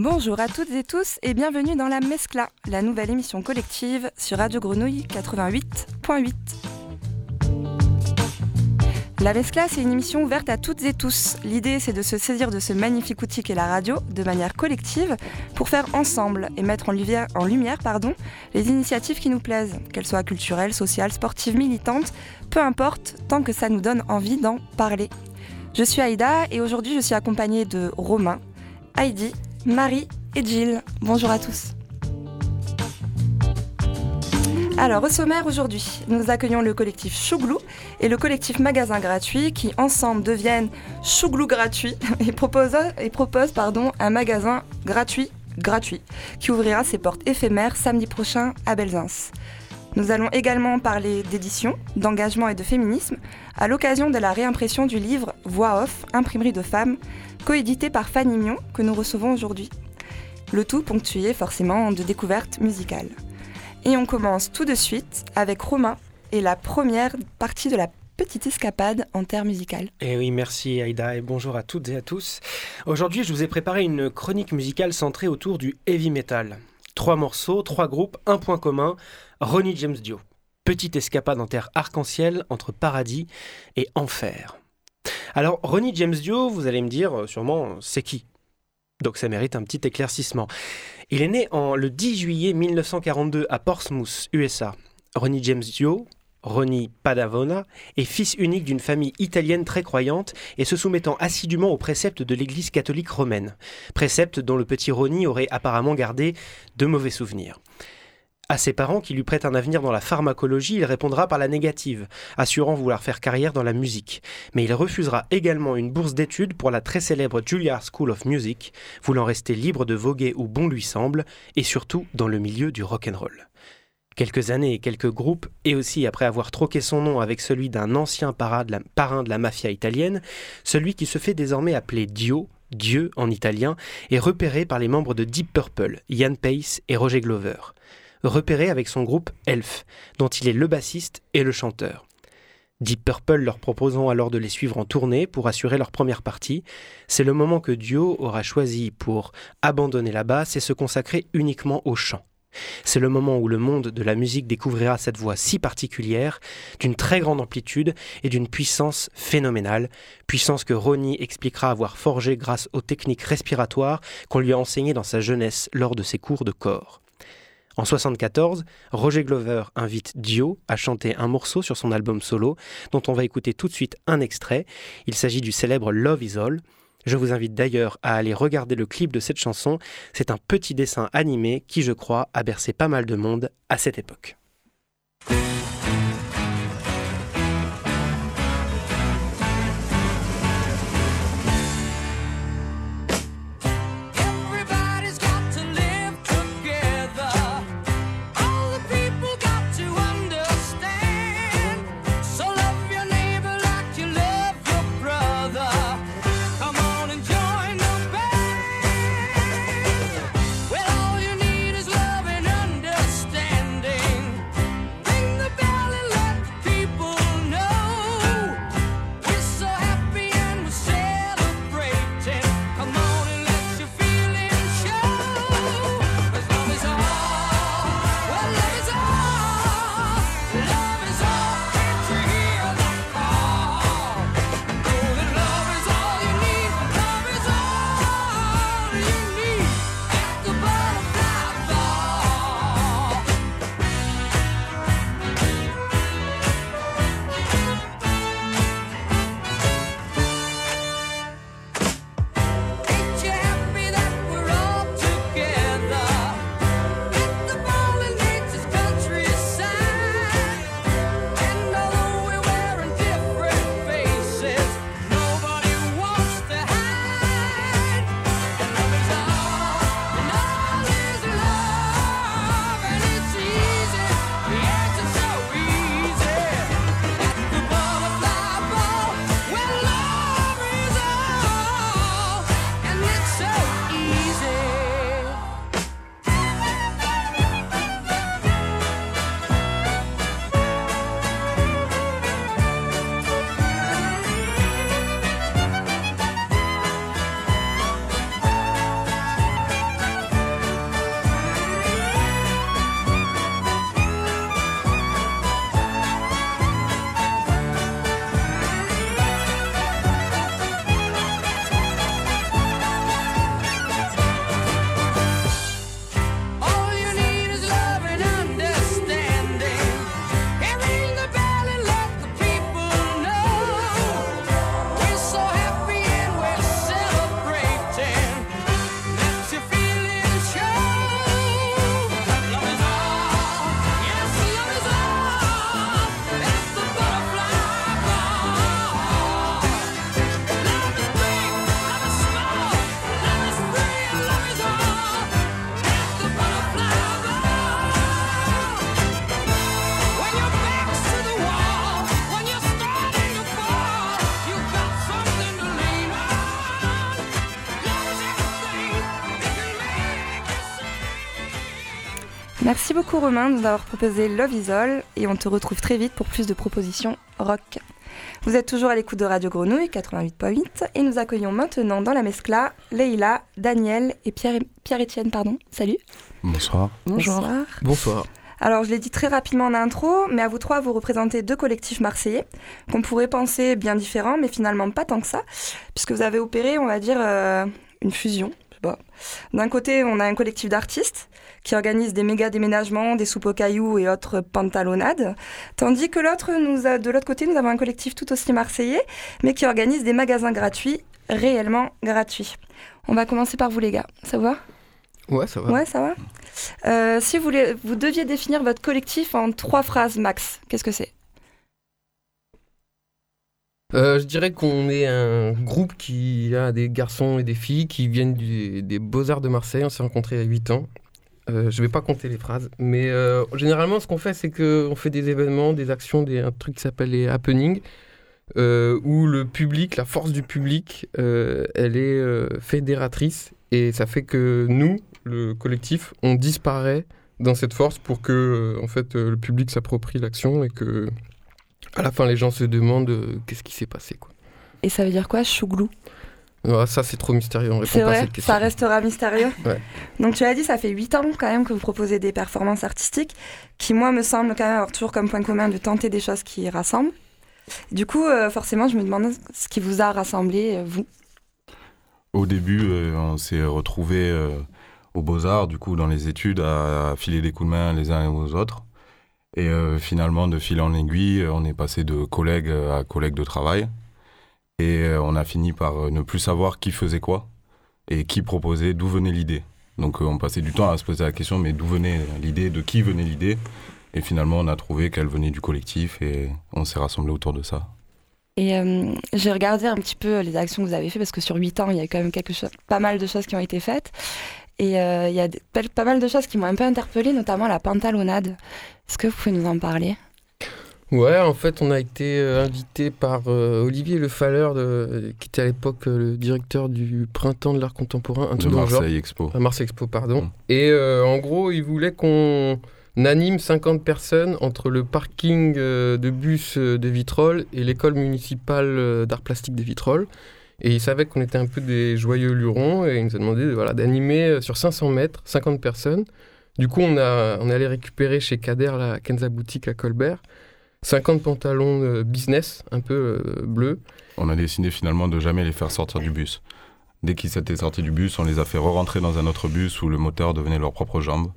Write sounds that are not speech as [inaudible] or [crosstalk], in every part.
Bonjour à toutes et tous et bienvenue dans la Mescla, la nouvelle émission collective sur Radio Grenouille 88.8. La Mescla, c'est une émission ouverte à toutes et tous. L'idée, c'est de se saisir de ce magnifique outil qu'est la radio de manière collective pour faire ensemble et mettre en lumière, pardon, les initiatives qui nous plaisent, qu'elles soient culturelles, sociales, sportives, militantes, peu importe, tant que ça nous donne envie d'en parler. Je suis Aïda et aujourd'hui je suis accompagnée de Romain, Heidi, Marie et Jill. Bonjour à tous. Alors, au sommaire aujourd'hui, nous accueillons le collectif Chouglou et le collectif Magasin Gratuit qui, ensemble, deviennent Chouglou Gratuit [laughs] et proposent, un magasin gratuit gratuit qui ouvrira ses portes éphémères samedi prochain à Belzins. Nous allons également parler d'édition, d'engagement et de féminisme à l'occasion de la réimpression du livre Voix off, imprimerie de femmes, coédité par Fanny Mion que nous recevons aujourd'hui. Le tout ponctué forcément de découvertes musicales. Et on commence tout de suite avec Romain et la première partie de la petite escapade en terre musicale. Et eh oui, merci Aïda et bonjour à toutes et à tous. Aujourd'hui, je vous ai préparé une chronique musicale centrée autour du heavy metal. Trois morceaux, trois groupes, un point commun, Ronnie James Dio. Petite escapade en terre arc-en-ciel entre paradis et enfer. Alors, Ronnie James Dio, vous allez me dire euh, sûrement, c'est qui? Donc ça mérite un petit éclaircissement. Il est né en, le 10 juillet 1942 à Portsmouth, USA. Ronnie James Dio, Ronnie Padavona, est fils unique d'une famille italienne très croyante et se soumettant assidûment aux préceptes de l'Église catholique romaine, préceptes dont le petit Ronnie aurait apparemment gardé de mauvais souvenirs. À ses parents qui lui prêtent un avenir dans la pharmacologie, il répondra par la négative, assurant vouloir faire carrière dans la musique. Mais il refusera également une bourse d'études pour la très célèbre Juilliard School of Music, voulant rester libre de voguer où bon lui semble, et surtout dans le milieu du rock'n'roll. Quelques années et quelques groupes, et aussi après avoir troqué son nom avec celui d'un ancien parrain de, la, mafia italienne, celui qui se fait désormais appeler Dio, Dieu en italien, est repéré par les membres de Deep Purple, Ian Pace et Roger Glover repéré avec son groupe Elf, dont il est le bassiste et le chanteur. Deep Purple leur proposant alors de les suivre en tournée pour assurer leur première partie. C'est le moment que Dio aura choisi pour abandonner la basse et se consacrer uniquement au chant. C'est le moment où le monde de la musique découvrira cette voix si particulière, d'une très grande amplitude et d'une puissance phénoménale, puissance que Ronnie expliquera avoir forgée grâce aux techniques respiratoires qu'on lui a enseignées dans sa jeunesse lors de ses cours de corps. En 1974, Roger Glover invite Dio à chanter un morceau sur son album solo, dont on va écouter tout de suite un extrait. Il s'agit du célèbre Love Is All. Je vous invite d'ailleurs à aller regarder le clip de cette chanson. C'est un petit dessin animé qui, je crois, a bercé pas mal de monde à cette époque. Beaucoup Romain de nous avoir proposé Love Isol et on te retrouve très vite pour plus de propositions rock. Vous êtes toujours à l'écoute de Radio Grenouille 88.8 et nous accueillons maintenant dans la mescla Leïla, Daniel et Pierre, Pierre-Étienne. Pardon. Salut. Bonsoir. Bonjour. Bonsoir. Alors, je l'ai dit très rapidement en intro, mais à vous trois, vous représentez deux collectifs marseillais qu'on pourrait penser bien différents, mais finalement pas tant que ça, puisque vous avez opéré, on va dire, euh, une fusion. D'un côté, on a un collectif d'artistes qui organise des méga déménagements, des soupes aux cailloux et autres pantalonnades, tandis que l'autre, nous a, de l'autre côté, nous avons un collectif tout aussi marseillais, mais qui organise des magasins gratuits, réellement gratuits. On va commencer par vous les gars, ça va? Ouais, ça va. Ouais, ça va? Euh, si vous, vous deviez définir votre collectif en trois phrases max, qu'est-ce que c'est? Euh, je dirais qu'on est un groupe qui a des garçons et des filles qui viennent des Beaux-Arts de Marseille. On s'est rencontrés à 8 ans. Euh, je ne vais pas compter les phrases, mais généralement, ce qu'on fait, c'est qu'on fait des événements, des actions, un truc qui s'appelle les happenings, où le public, la force du public, elle est fédératrice. Et ça fait que nous, le collectif, on disparaît dans cette force pour que euh, en fait, euh, le public s'approprie l'action et que à la fin les gens se demandent euh, qu'est-ce qui s'est passé. Quoi. Et ça veut dire quoi, chouglou? Ah, ça, c'est trop mystérieux. On c'est vrai, ça restera mystérieux. Donc, tu as dit, ça fait 8 ans quand même que vous proposez des performances artistiques qui, moi, me semble quand même avoir toujours comme point commun de tenter des choses qui rassemblent. Du coup, forcément, je me demande ce qui vous a rassemblé, vous. Au début, on s'est retrouvés aux Beaux-Arts, du coup, dans les études, à, filer des coups de main les uns aux autres. Et euh, finalement, de fil en aiguille, on est passé de collègue à collègue de travail. Et euh, on a fini par euh, ne plus savoir qui faisait quoi et qui proposait, d'où venait l'idée. Donc on passait du temps à se poser la question, mais d'où venait l'idée, de qui venait l'idée? Et finalement, on a trouvé qu'elle venait du collectif et on s'est rassemblés autour de ça. Et j'ai regardé un petit peu les actions que vous avez faites parce que sur 8 ans, il y a quand même pas mal de choses qui ont été faites. Et euh, il y a pas mal de choses qui m'ont un peu interpellée, notamment la pantalonnade. Est-ce que vous pouvez nous en parler? Ouais, en fait, on a été euh, invité par euh, Olivier Le Falleur, qui était à l'époque le directeur du Printemps de l'Art Contemporain, un de Marseille Expo. À Marseille Expo, pardon. Mm. Et en gros, il voulait qu'on anime 50 personnes entre le parking de bus de Vitrolles et l'école municipale d'art plastique de Vitrolles. Et il savait qu'on était un peu des joyeux lurons et il nous a demandé voilà, d'animer euh, sur 500 mètres 50 personnes. Du coup, on, a, on est allé récupérer chez Kader, la Kenza Boutique à Colbert, 50 pantalons euh, business, un peu euh, bleus. On a décidé finalement de jamais les faire sortir du bus. Dès qu'ils s'étaient sortis du bus, on les a fait re-rentrer dans un autre bus où le moteur devenait leur propre jambe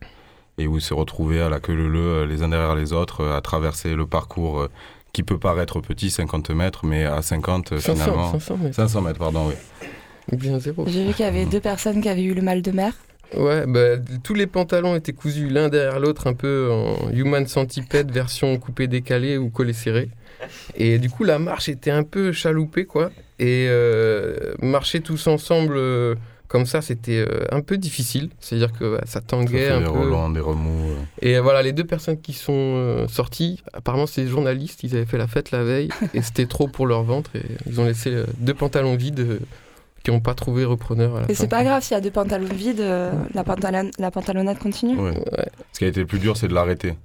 et où ils se retrouvaient à la queue leu les uns derrière les autres à traverser le parcours qui peut paraître petit, 50 mètres, mais à 50 500, finalement. 500 mètres. 500 mètres, pardon, oui. Bien zéro. J'ai vu qu'il y avait deux personnes qui avaient eu le mal de mer. Ouais, bah, tous les pantalons étaient cousus l'un derrière l'autre, un peu en human centipede [laughs] version coupé décalé ou collé serré. Et du coup, la marche était un peu chaloupée, quoi. Et euh, marcher tous ensemble. Euh, comme ça, c'était euh, un peu difficile. C'est-à-dire que ça tanguait un des peu. Relents, des remous. Et voilà, les deux personnes qui sont sorties, apparemment, c'est des journalistes. Ils avaient fait la fête la veille et c'était trop pour leur ventre. Et ils ont laissé deux pantalons vides qui n'ont pas trouvé repreneur. À la et c'est pas grave s'il y a deux pantalons vides, la, pantalon la pantalonnade continue. Ce qui a été le plus dur, c'est de l'arrêter.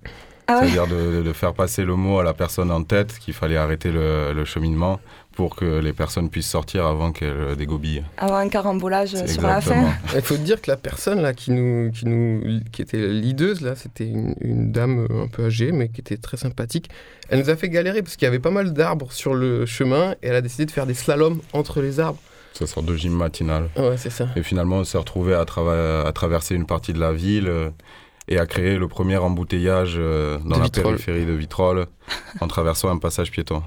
Ah C'est-à-dire de, faire passer le mot à la personne en tête qu'il fallait arrêter le cheminement pour que les personnes puissent sortir avant qu'elles dégobillent. Avoir un carambolage sur la fin. [laughs] Il faut dire que la personne là qui nous, qui nous, qui était lideuse là, c'était une, dame un peu âgée mais qui était très sympathique. Elle nous a fait galérer parce qu'il y avait pas mal d'arbres sur le chemin et elle a décidé de faire des slaloms entre les arbres. Ça sort de gym matinal. Ouais, c'est ça. Et finalement, on s'est retrouvé à, à, traverser une partie de la ville. Euh, et a créé le premier embouteillage euh, dans la périphérie de Vitrolles [laughs] en traversant un passage piéton.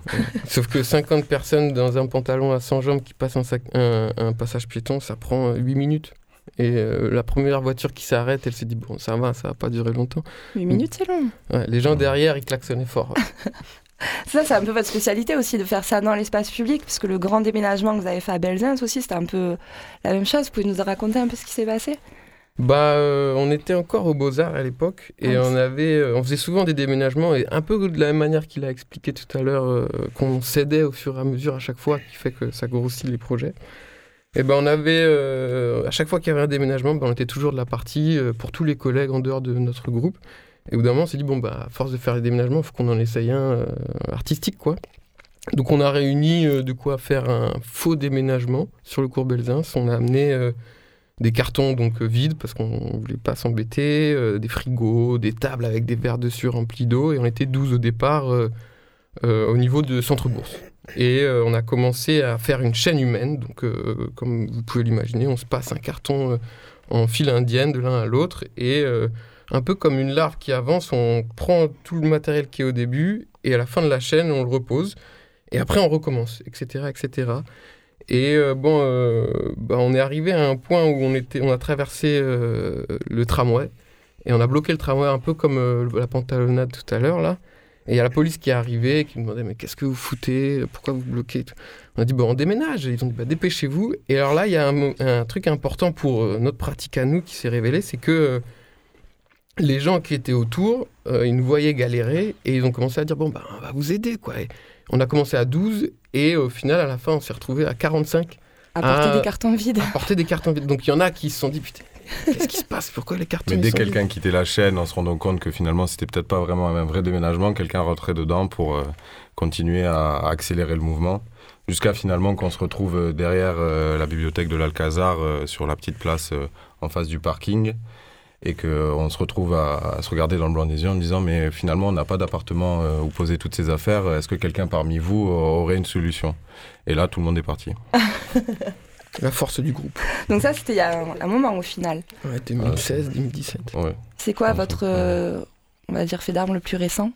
Sauf que 50 personnes dans un pantalon à 100 jambes qui passent un, un, passage piéton, ça prend 8 minutes. Et euh, la première voiture qui s'arrête, elle s'est dit bon, ça va, ça va pas durer longtemps. 8 minutes, c'est long. les gens derrière, ils klaxonnaient fort. [laughs] Ça, c'est un peu votre spécialité aussi de faire ça dans l'espace public, puisque le grand déménagement que vous avez fait à Belzins aussi, c'était un peu la même chose. Vous pouvez nous raconter un peu ce qui s'est passé? Bah, euh, on était encore aux Beaux-Arts à l'époque et ah, on avait, euh, on faisait souvent des déménagements et un peu de la même manière qu'il a expliqué tout à l'heure, euh, qu'on cédait au fur et à mesure à chaque fois, qui fait que ça grossit les projets. Et ben on avait, à chaque fois qu'il y avait un déménagement, ben, on était toujours de la partie pour tous les collègues en dehors de notre groupe. Et au bout d'un moment, on s'est dit, bon, bah, à force de faire les déménagements, il faut qu'on en essaye un euh, artistique, quoi. Donc on a réuni euh, de quoi faire un faux déménagement sur le cours Belzins. On a amené euh, des cartons donc vides parce qu'on voulait pas s'embêter, des frigos, des tables avec des verres dessus remplis d'eau. Et on était 12 au départ au niveau de Centre-Bourse. Et on a commencé à faire une chaîne humaine. Donc comme vous pouvez l'imaginer, on se passe un carton en file indienne de l'un à l'autre. Et un peu comme une larve qui avance, on prend tout le matériel qui est au début et à la fin de la chaîne, on le repose. Et après, on recommence, etc. etc. Et euh, bon, euh, bah, on est arrivé à un point où on, était, on a traversé euh, le tramway. Et on a bloqué le tramway un peu comme la pantalonnade tout à l'heure, là. Et il y a la police qui est arrivée, qui nous demandait Mais qu'est-ce que vous foutez? Pourquoi vous bloquez? On a dit Bon, on déménage. Ils ont dit bah, Dépêchez-vous. Et alors là, il y a un, truc important pour notre pratique à nous qui s'est révélé c'est que les gens qui étaient autour, euh, ils nous voyaient galérer et ils ont commencé à dire Bon, bah, on va vous aider, quoi. Et on a commencé à 12 et au final, à la fin, on s'est retrouvé à 45 À porter des cartons vides. à porter des cartons vides. Donc il y en a qui se sont dit Putain, qu'est-ce qui se passe? Pourquoi les cartons Mais dès quelqu'un quittait la chaîne en se rendant compte que finalement c'était peut-être pas vraiment un vrai déménagement, quelqu'un rentrait dedans pour euh, continuer à, accélérer le mouvement. Jusqu'à finalement qu'on se retrouve euh, derrière euh, la bibliothèque de l'Alcazar, euh, sur la petite place euh, en face du parking, et qu'on se retrouve à, à se regarder dans le blanc des yeux en disant Mais finalement, on n'a pas d'appartement euh, où poser toutes ces affaires. Est-ce que quelqu'un parmi vous aurait une solution? Et là, tout le monde est parti. [laughs] La force du groupe. Donc ça, c'était il y a un, un moment au final. Ouais, 2016, 2017. Ouais. C'est quoi votre, euh, on va dire, fait d'armes le plus récent?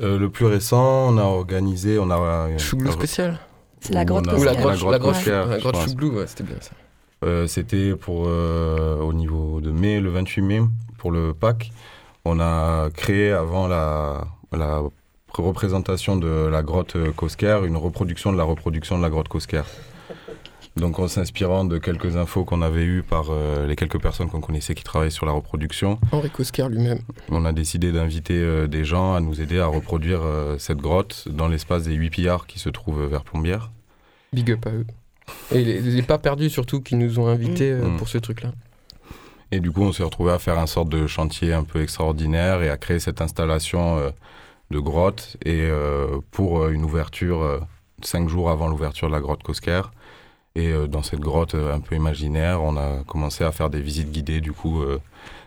Euh, le plus récent, on a organisé, on a euh, Chouglou spécial. C'est la grotte Ou la grotte- grotte, la grotte, la grotte. Chouglou, ouais, c'était bien ça. Euh, C'était pour euh, au niveau de mai, le 28 mai, pour le Pâques. On a créé avant la, la représentation de la grotte Cosquer une reproduction de la reproduction de la grotte Cosquer. Donc en s'inspirant de quelques infos qu'on avait eues par euh, les quelques personnes qu'on connaissait qui travaillaient sur la reproduction, Henri Coscar lui-même. on a décidé d'inviter euh, des gens à nous aider à reproduire euh, cette grotte dans l'espace des 8 pillards qui se trouvent vers Plombières. Big up à eux. Et les, les pas perdus surtout qui nous ont invités euh, Mm. pour ce truc-là. Et du coup, on s'est retrouvé à faire un sorte de chantier un peu extraordinaire et à créer cette installation euh, de grotte et euh, pour une ouverture cinq jours avant l'ouverture de la grotte Cosquer. Et dans cette grotte un peu imaginaire, on a commencé à faire des visites guidées, du coup,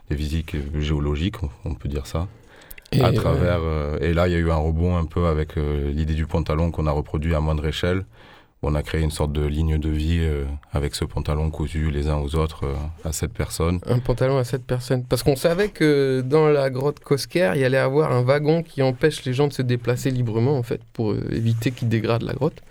des visites géologiques, on, peut dire ça, Et, à travers. euh, et là, il y a eu un rebond un peu avec l'idée du pantalon qu'on a reproduit à moindre échelle. On a créé une sorte de ligne de vie euh, avec ce pantalon cousu les uns aux autres euh, à sept personnes. un pantalon à 7 personnes. Parce qu'on savait que dans la grotte Cosquer, il y allait avoir un wagon qui empêche les gens de se déplacer librement, en fait, pour euh, éviter qu'ils dégradent la grotte.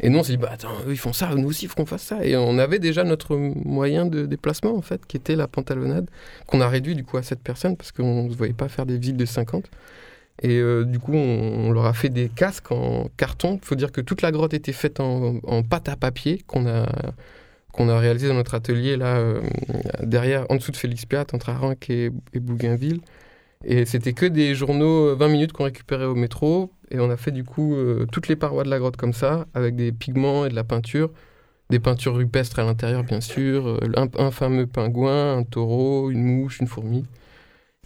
Et nous, on s'est dit, bah attends, ils font ça, nous aussi, il faut qu'on fasse ça. Et on avait déjà notre moyen de déplacement, en fait, qui était la pantalonnade, qu'on a réduit du coup à 7 personnes, parce qu'on ne se voyait pas faire des visites de 50. Et euh, du coup, on, leur a fait des casques en carton. Il faut dire que toute la grotte était faite en, pâte à papier qu'on a, qu'on a réalisé dans notre atelier, là, euh, derrière, en dessous de Félix Piat, entre Aranc et, Bougainville. Et c'était que des journaux euh, 20 minutes qu'on récupérait au métro. Et on a fait du coup euh, toutes les parois de la grotte comme ça, avec des pigments et de la peinture. Des peintures rupestres à l'intérieur, bien sûr. euh, un fameux pingouin, un taureau, une mouche, une fourmi.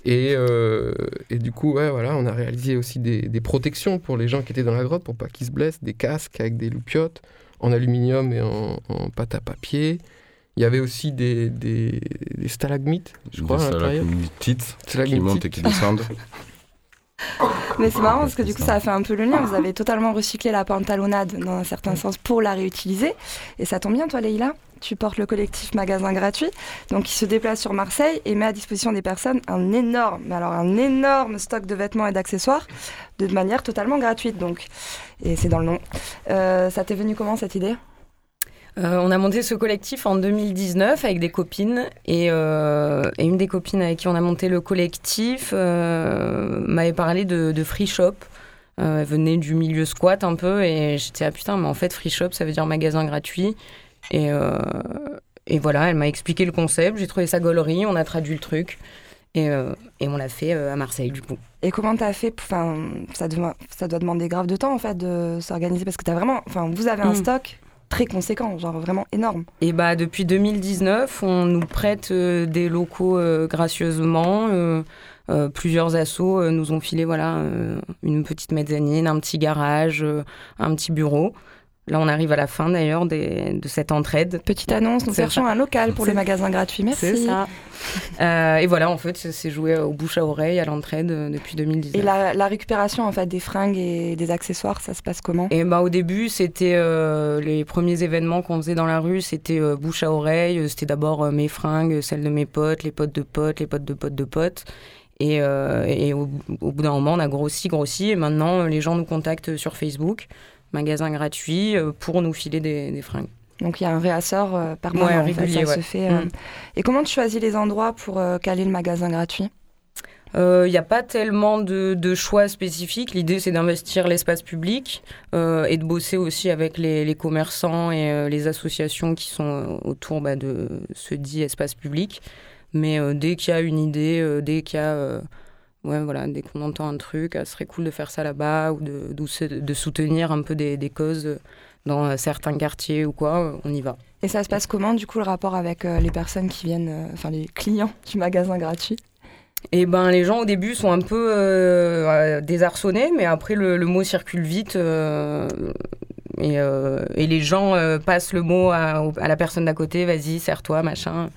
Et, euh, et du coup, ouais, voilà, on a réalisé aussi des, des protections pour les gens qui étaient dans la grotte, pour pas qu'ils se blessent, des casques avec des loupiottes en aluminium et en, en pâte à papier. Il y avait aussi des, des, des stalagmites, je crois, des à l'intérieur. stalagmites qui montent et qui descendent. [laughs] Mais c'est marrant parce que du coup, ça. ça a fait un peu le lien. Vous avez totalement recyclé la pantalonnade dans un certain sens pour la réutiliser. Et ça tombe bien, toi, Leïla. Tu portes le collectif Magasin Gratuit, donc qui se déplace sur Marseille et met à disposition des personnes un énorme, alors un énorme stock de vêtements et d'accessoires de manière totalement gratuite. Donc, et c'est dans le nom. Euh, ça t'est venu comment cette idée? Euh, on a monté ce collectif en 2019 avec des copines et, euh, et une des copines avec qui on a monté le collectif m'avait parlé de, free shop. Elle venait du milieu squat un peu et j'étais ah putain mais en fait free shop ça veut dire magasin gratuit et, euh, et voilà elle m'a expliqué le concept j'ai trouvé ça gaulerie on a traduit le truc et, euh, et on l'a fait euh, à Marseille du coup. Et comment t'as fait Enfin, ça, doit- ça doit demander grave de temps en fait de s'organiser parce que t'as vraiment, enfin, vous avez un Mm. stock très conséquent, genre vraiment énorme. Et bah depuis 2019, on nous prête euh, des locaux gracieusement. euh, plusieurs assos euh, nous ont filé voilà euh, une petite mezzanine, un petit garage, un petit bureau. Là, on arrive à la fin d'ailleurs de cette entraide. Petite annonce, nous cherchons un local pour C'est- le magasin gratuit. Merci. C'est ça. Euh, et voilà, en fait, c'est joué au bouche à oreille à l'entraide euh, depuis 2019. Et la, la récupération en fait des fringues et des accessoires, ça se passe comment? Et bah, au début, c'était euh, les premiers événements qu'on faisait dans la rue, c'était bouche à oreille. C'était d'abord mes fringues, celles de mes potes, les potes de potes, les potes de potes de potes. Et, et au, au bout d'un moment, on a grossi, grossi. Et maintenant, les gens nous contactent sur Facebook, magasin gratuit, euh, pour nous filer des, des fringues. Donc il y a un réassort euh, permanent. Ouais, en fait, régulier, ça ouais. se fait. euh. Mm. Et comment tu choisis les endroits pour caler le magasin gratuit? Il n'y a pas tellement de, de choix spécifiques. L'idée, c'est d'investir l'espace public euh, et de bosser aussi avec les, les commerçants et euh, les associations qui sont autour bah, de ce dit espace public. Mais dès qu'il y a une idée, dès qu'il y a... euh, ouais, voilà, dès qu'on entend un truc, ah, ce serait cool de faire ça là-bas ou de, d'ou- de soutenir un peu des, des causes dans euh, certains quartiers ou quoi, euh, on y va. Et ça se passe comment du coup le rapport avec euh, les personnes qui viennent, euh, enfin les clients du magasin gratuit? Et ben les gens au début sont un peu euh, euh, désarçonnés, mais après le, le mot circule vite euh, et, euh, et les gens euh, passent le mot à, à la personne d'à côté, vas-y, serre-toi, machin.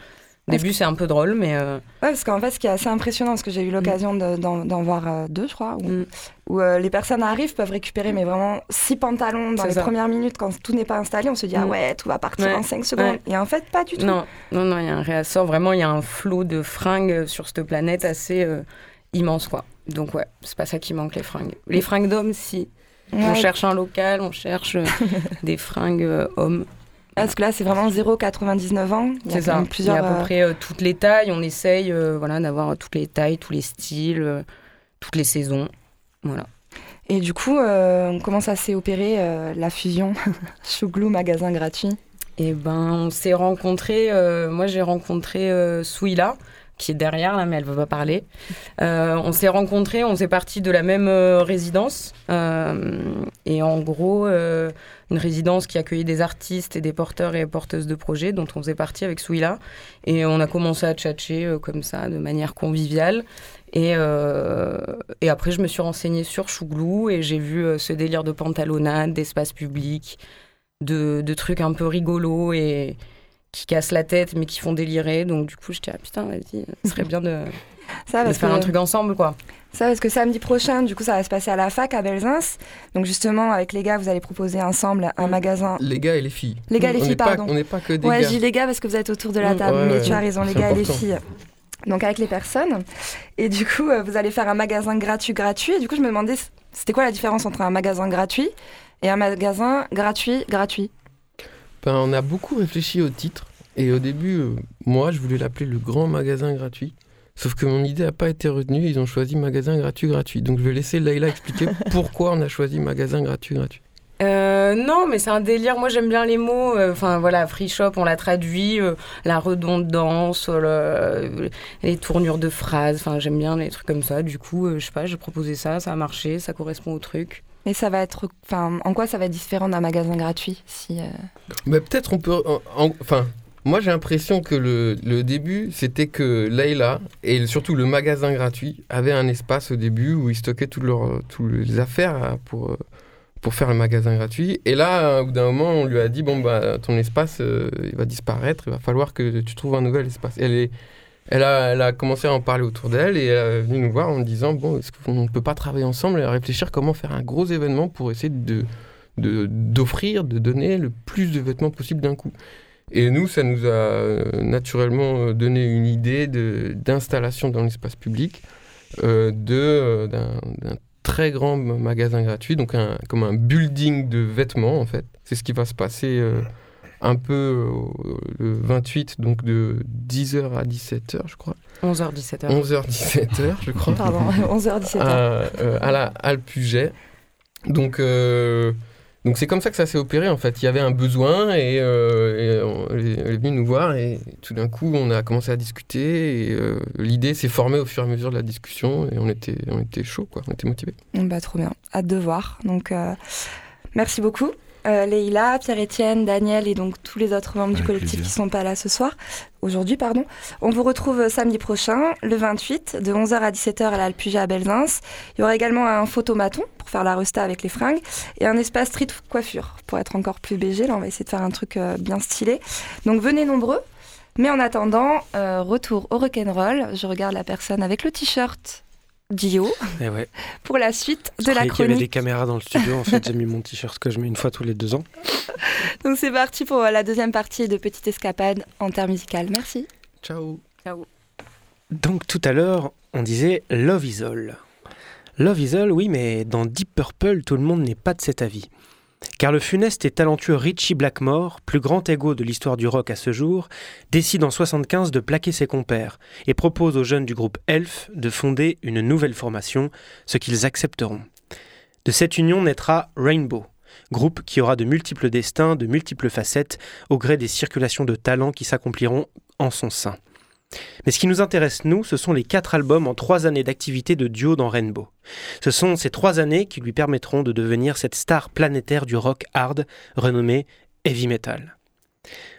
Au début c'est un peu drôle, mais euh, Ouais, parce qu'en fait, ce qui est assez impressionnant, parce que j'ai eu l'occasion de- d'en voir euh, deux, je crois, où, Mm. où, euh, les personnes arrivent, peuvent récupérer, mais vraiment six pantalons dans les ça. premières minutes, quand tout n'est pas installé, on se dit, ah Mm. ouais, tout va partir Ouais. en cinq secondes. Et en fait, pas du tout. non, non, non, il y a un réassort, vraiment il y a un flot de fringues sur cette planète assez immense quoi. Donc ouais, c'est pas ça qui manque les fringues. Les fringues d'hommes, si. On cherche un local, on cherche [laughs] des fringues hommes. Parce que là, c'est vraiment 0,99 ans. C'est ça. plusieurs. Il y a à peu euh, près euh, toutes les tailles. On essaye euh, voilà, d'avoir toutes les tailles, tous les styles, euh, toutes les saisons. Voilà. Et du coup, comment ça s'est opéré, la fusion [laughs] Chouglou magasin gratuit Et ben, on s'est rencontrés. moi, j'ai rencontré Souila, qui est derrière là, mais elle veut pas parler. Euh, on s'est rencontrés, on s'est partis de la même euh, résidence. euh, et en gros, une résidence qui accueillait des artistes et des porteurs et porteuses de projets, dont on faisait partie avec Souila. Et on a commencé à tchatcher comme ça, de manière conviviale. Et, et après, je me suis renseignée sur Chouglou et j'ai vu ce délire de pantalonnade, d'espace public, de, de trucs un peu rigolos et qui cassent la tête mais qui font délirer. Donc du coup, je dis, ah putain, vas-y, ce serait bien de, [laughs] Ça, de faire que, un truc ensemble, quoi. ça, parce que samedi prochain, du coup, ça va se passer à la fac à Belzins. Donc, justement, avec les gars, vous allez proposer ensemble un Mm. magasin. Les gars et les filles. Les gars et les On filles, n'est pas- pardon. On n'est pas que des Ouais, gars. j'ai les gars parce que vous êtes autour de la Mm, table, ouais, mais ouais. tu as raison, les gars et les filles. Donc avec les personnes. Et du coup, euh, vous allez faire un magasin gratuit, gratuit. Et du coup, je me demandais, c'était quoi la différence entre un magasin gratuit et un magasin gratuit, gratuit? Ben, on a beaucoup réfléchi au titre. Et au début, euh, moi, je voulais l'appeler le grand magasin gratuit. Sauf que mon idée n'a pas été retenue. Ils ont choisi magasin gratuit, gratuit. Donc je vais laisser Leïla expliquer [laughs] pourquoi on a choisi magasin gratuit, gratuit. Euh, non, mais c'est un délire. Moi, j'aime bien les mots. Euh, Enfin, voilà, free shop, on l'a traduit. euh, la redondance, le- les tournures de phrases. Enfin, j'aime bien les trucs comme ça. Du coup, euh, je sais pas, j'ai proposé ça, ça a marché, ça correspond au truc. Mais ça va être, enfin, en quoi ça va être différent d'un magasin gratuit si euh, peut-être on peut. en- en- Enfin, moi j'ai l'impression que le, le début, c'était que Leïla et surtout le magasin gratuit avaient un espace au début où ils stockaient toutes leurs les affaires là, pour, euh, pour faire le magasin gratuit. Et là, au bout d'un moment, on lui a dit bon, bah, ton espace euh, il va disparaître, il va falloir que tu trouves un nouvel espace. Elle, a, commencé à en parler autour d'elle et elle est venue nous voir en me disant bon, est-ce qu'on ne peut pas travailler ensemble et réfléchir comment faire un gros événement pour essayer d'offrir, de, donner le plus de vêtements possible d'un coup. Et nous, ça nous a naturellement euh, donné une idée d'installation dans l'espace public euh, euh, d'un très grand magasin gratuit, donc un, comme un building de vêtements en fait. C'est ce qui va se passer un peu euh, le 28, donc de 10h à 17h, je crois. 11h, 17h. 11h, 17h, je crois pardon, 11h, 17h. à, euh, à la Puget. Donc euh, donc c'est comme ça que ça s'est opéré en fait. Il y avait un besoin et, euh, et on- elle est venue nous voir et tout d'un coup on a commencé à discuter et euh, l'idée s'est formée au fur et à mesure de la discussion et on était on était chaud quoi, on était motivés. Bah, trop bien, hâte de voir. Donc, euh, merci beaucoup. Euh, Leïla, Pierre-Étienne, Daniel et donc tous les autres membres du collectif plaisir. qui sont pas là ce soir, aujourd'hui pardon. On vous retrouve samedi prochain, le 28, de 11h à 17h à l'Alpugia à Belzins. Il y aura également un photomaton pour faire la resta avec les fringues et un espace street coiffure pour être encore plus BG. Là, on va essayer de faire un truc euh, bien stylé. Donc venez nombreux. Mais en attendant, euh, retour au rock'n'roll. Je regarde la personne avec le t-shirt Dio Et Eh ouais. [laughs] pour la suite Je de la croyais qu'il y avait des chronique. caméras dans le studio. En fait, j'ai mis [laughs] mon t-shirt que je mets une fois tous les deux ans. [laughs] Donc c'est parti pour la deuxième partie de Petite Escapade intermusicale. Merci. Ciao. Donc tout à l'heure, on disait Love is all. Love is all, oui, mais dans Deep Purple, tout le monde n'est pas de cet avis. Car le funeste et talentueux Richie Blackmore, plus grand ego de l'histoire du rock à ce jour, décide en 75 de plaquer ses compères et propose aux jeunes du groupe Elf de fonder une nouvelle formation, ce qu'ils accepteront. De cette union naîtra Rainbow, groupe qui aura de multiples destins, de multiples facettes, au gré des circulations de talents qui s'accompliront en son sein. Mais ce qui nous intéresse, nous, ce sont les quatre albums en trois années d'activité de duo dans Rainbow. Ce sont ces trois années qui lui permettront de devenir cette star planétaire du rock hard renommée Heavy Metal.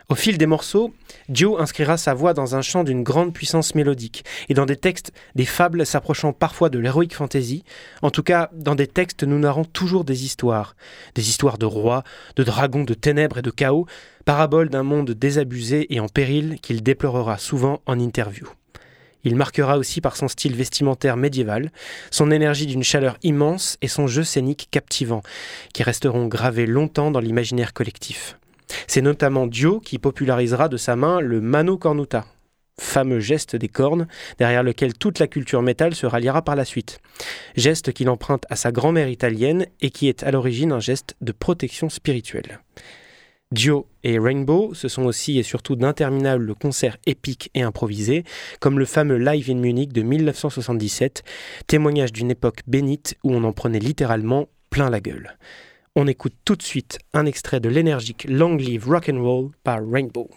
Au fil des morceaux, Dio inscrira sa voix dans un chant d'une grande puissance mélodique et dans des textes, des fables s'approchant parfois de l'heroic fantasy. En tout cas, dans des textes, nous narrons toujours des histoires. Des histoires de rois, de dragons, de ténèbres et de chaos, paraboles d'un monde désabusé et en péril qu'il déplorera souvent en interview. Il marquera aussi par son style vestimentaire médiéval, son énergie d'une chaleur immense et son jeu scénique captivant, qui resteront gravés longtemps dans l'imaginaire collectif. C'est notamment Dio qui popularisera de sa main le mano cornuta, fameux geste des cornes derrière lequel toute la culture métal se ralliera par la suite. Geste qu'il emprunte à sa grand-mère italienne et qui est à l'origine un geste de protection spirituelle. Dio et Rainbow, ce sont aussi et surtout d'interminables concerts épiques et improvisés, comme le fameux Live in Munich de 1977, témoignage d'une époque bénite où on en prenait littéralement plein la gueule. On écoute tout de suite un extrait de l'énergique Long Live Rock'n'Roll par Rainbow.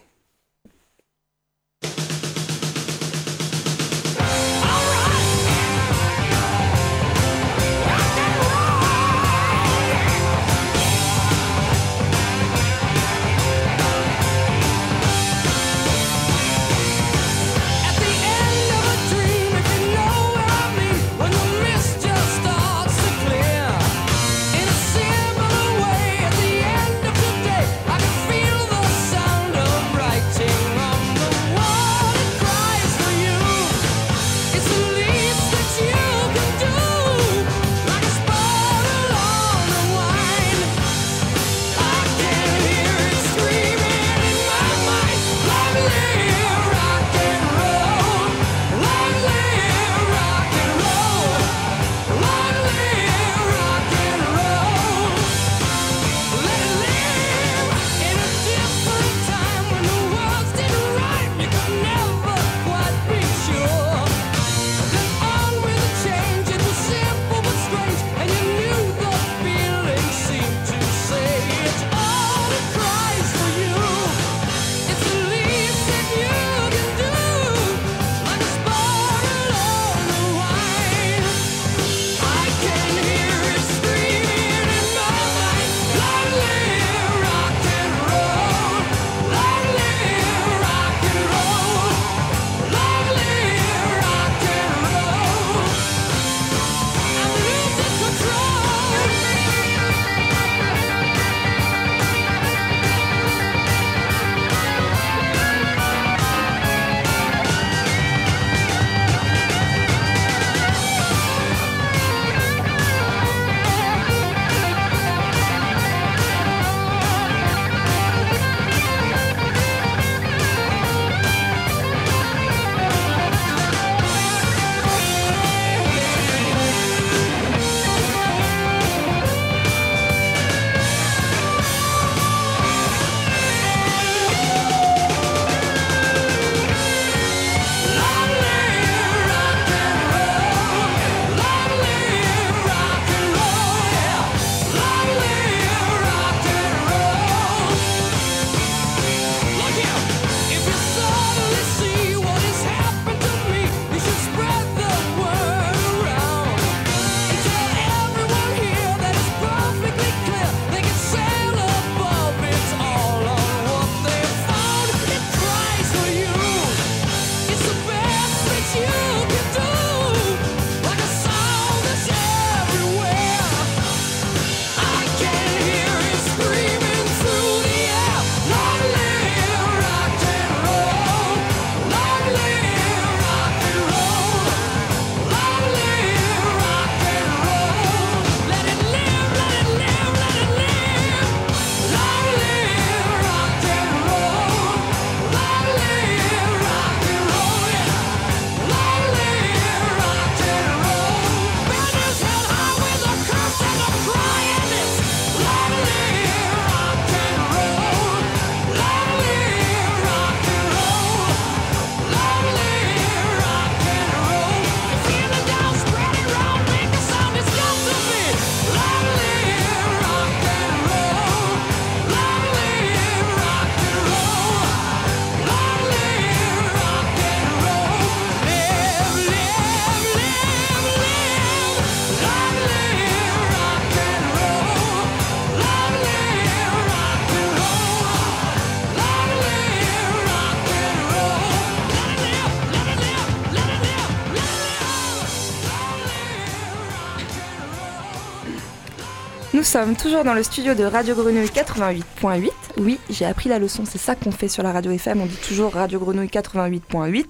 Sommes toujours dans le studio de Radio Grenouille 88.8. Oui, j'ai appris la leçon, c'est ça qu'on fait sur la radio FM, on dit toujours Radio Grenouille 88.8.